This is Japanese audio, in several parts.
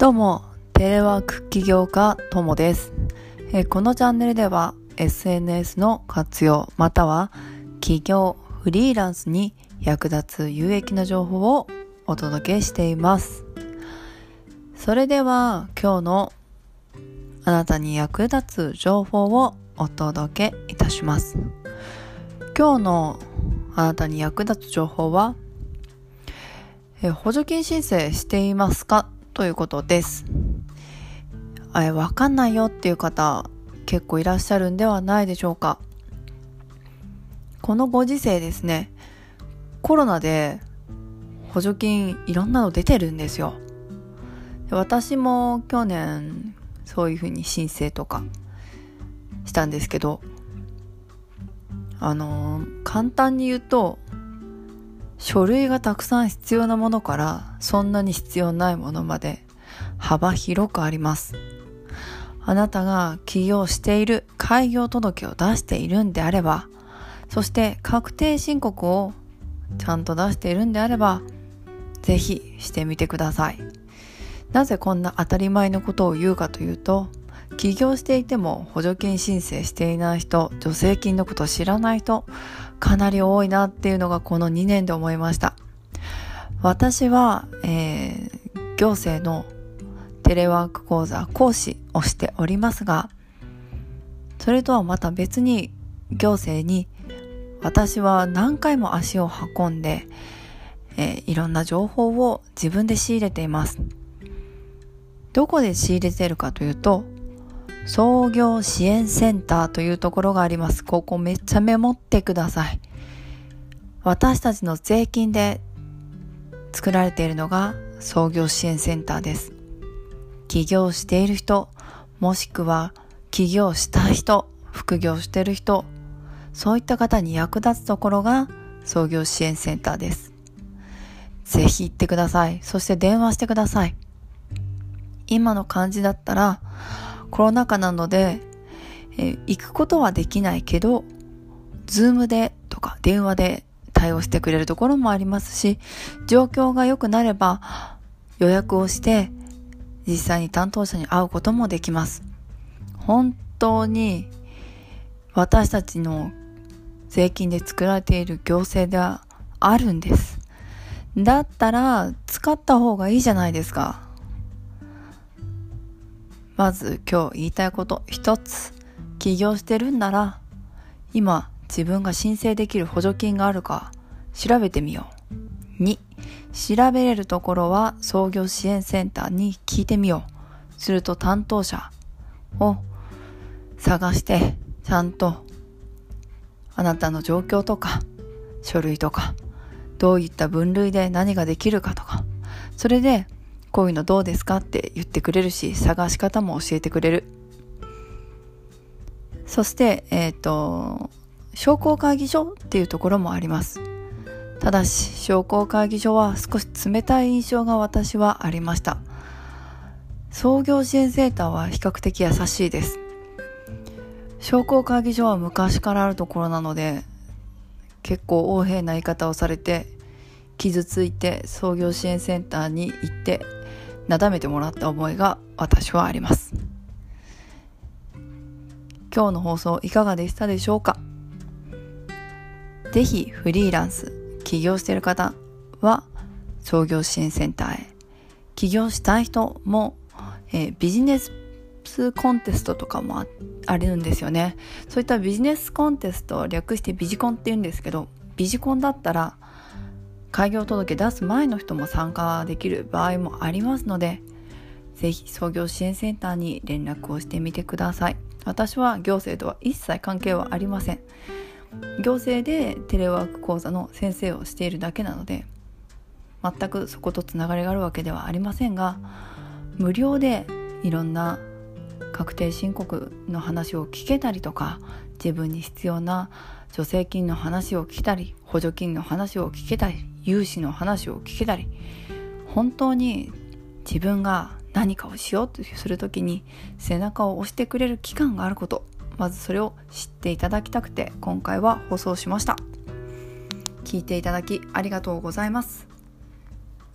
どうも、テレワーク起業家ともです、えこのチャンネルでは SNS の活用または起業、フリーランスに役立つ有益な情報をお届けしています。それでは今日のあなたに役立つ情報をお届けいたします。今日のあなたに役立つ情報はえ補助金申請していますかということです。え、わかんないよっていう方結構いらっしゃるんではないでしょうか。このご時世ですね、コロナで補助金いろんなの出てるんですよ。私も去年そういうふうに申請とかしたんですけど、あのー、簡単に言うと書類がたくさん必要なものからそんなに必要ないものまで幅広くあります。あなたが起業している開業届を出しているんであれば、そして確定申告をちゃんと出しているんであれば、ぜひしてみてください。なぜこんな当たり前のことを言うかというと、起業していても補助金申請していない人、助成金のことを知らない人、かなり多いなっていうのがこの2年で思いました。私は、えー、行政のテレワーク講座講師をしておりますが、それとはまた別に行政に私は何回も足を運んで、えー、いろんな情報を自分で仕入れています。どこで仕入れてるかというと、創業支援センターというところがあります。ここめっちゃメモってください。私たちの税金で作られているのが創業支援センターです。起業している人、もしくは起業した人、副業してる人、そういった方に役立つところが創業支援センターです。ぜひ行ってください。そして電話してください。今の感じだったら、コロナ禍なので、え行くことはできないけど、ズームでとか電話で対応してくれるところもありますし、状況が良くなれば予約をして実際に担当者に会うこともできます。本当に私たちの税金で作られている行政ではあるんです。だったら使った方がいいじゃないですか。まず今日言いたいこと一つ。起業してるんなら今自分が申請できる補助金があるか調べてみよう。2調べれるところは創業支援センターに聞いてみよう。すると担当者を探してちゃんとあなたの状況とか書類とかどういった分類で何ができるかとか。それでこういうのどうですかって言ってくれるし、探し方も教えてくれる。そして、えっ、ー、と、商工会議所っていうところもあります。ただし、商工会議所は少し冷たい印象が私はありました。創業支援センターは比較的優しいです。商工会議所は昔からあるところなので、結構横柄な言い方をされて、傷ついて創業支援センターに行ってなだめてもらった思いが私はあります。今日の放送いかがでしたでしょうか？ぜひフリーランス起業している方は創業支援センターへ。起業したい人も、えー、ビジネスコンテストとかもあるんですよね。そういったビジネスコンテスト略してビジコンって言うんですけどビジコンだったら開業届出す前の人も参加できる場合もありますので、ぜひ創業支援センターに連絡をしてみてください。私は行政とは一切関係はありません。行政でテレワーク講座の先生をしているだけなので、全くそことつながりがあるわけではありませんが、無料でいろんな確定申告の話を聞けたりとか自分に必要な助成金の話を聞けたり補助金の話を聞けたり融資の話を聞けたり本当に自分が何かをしようとする時に背中を押してくれる機関があることまずそれを知っていただきたくて今回は放送しました聞いていただきありがとうございます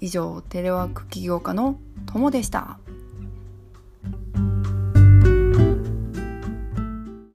以上テレワーク起業家のともでした。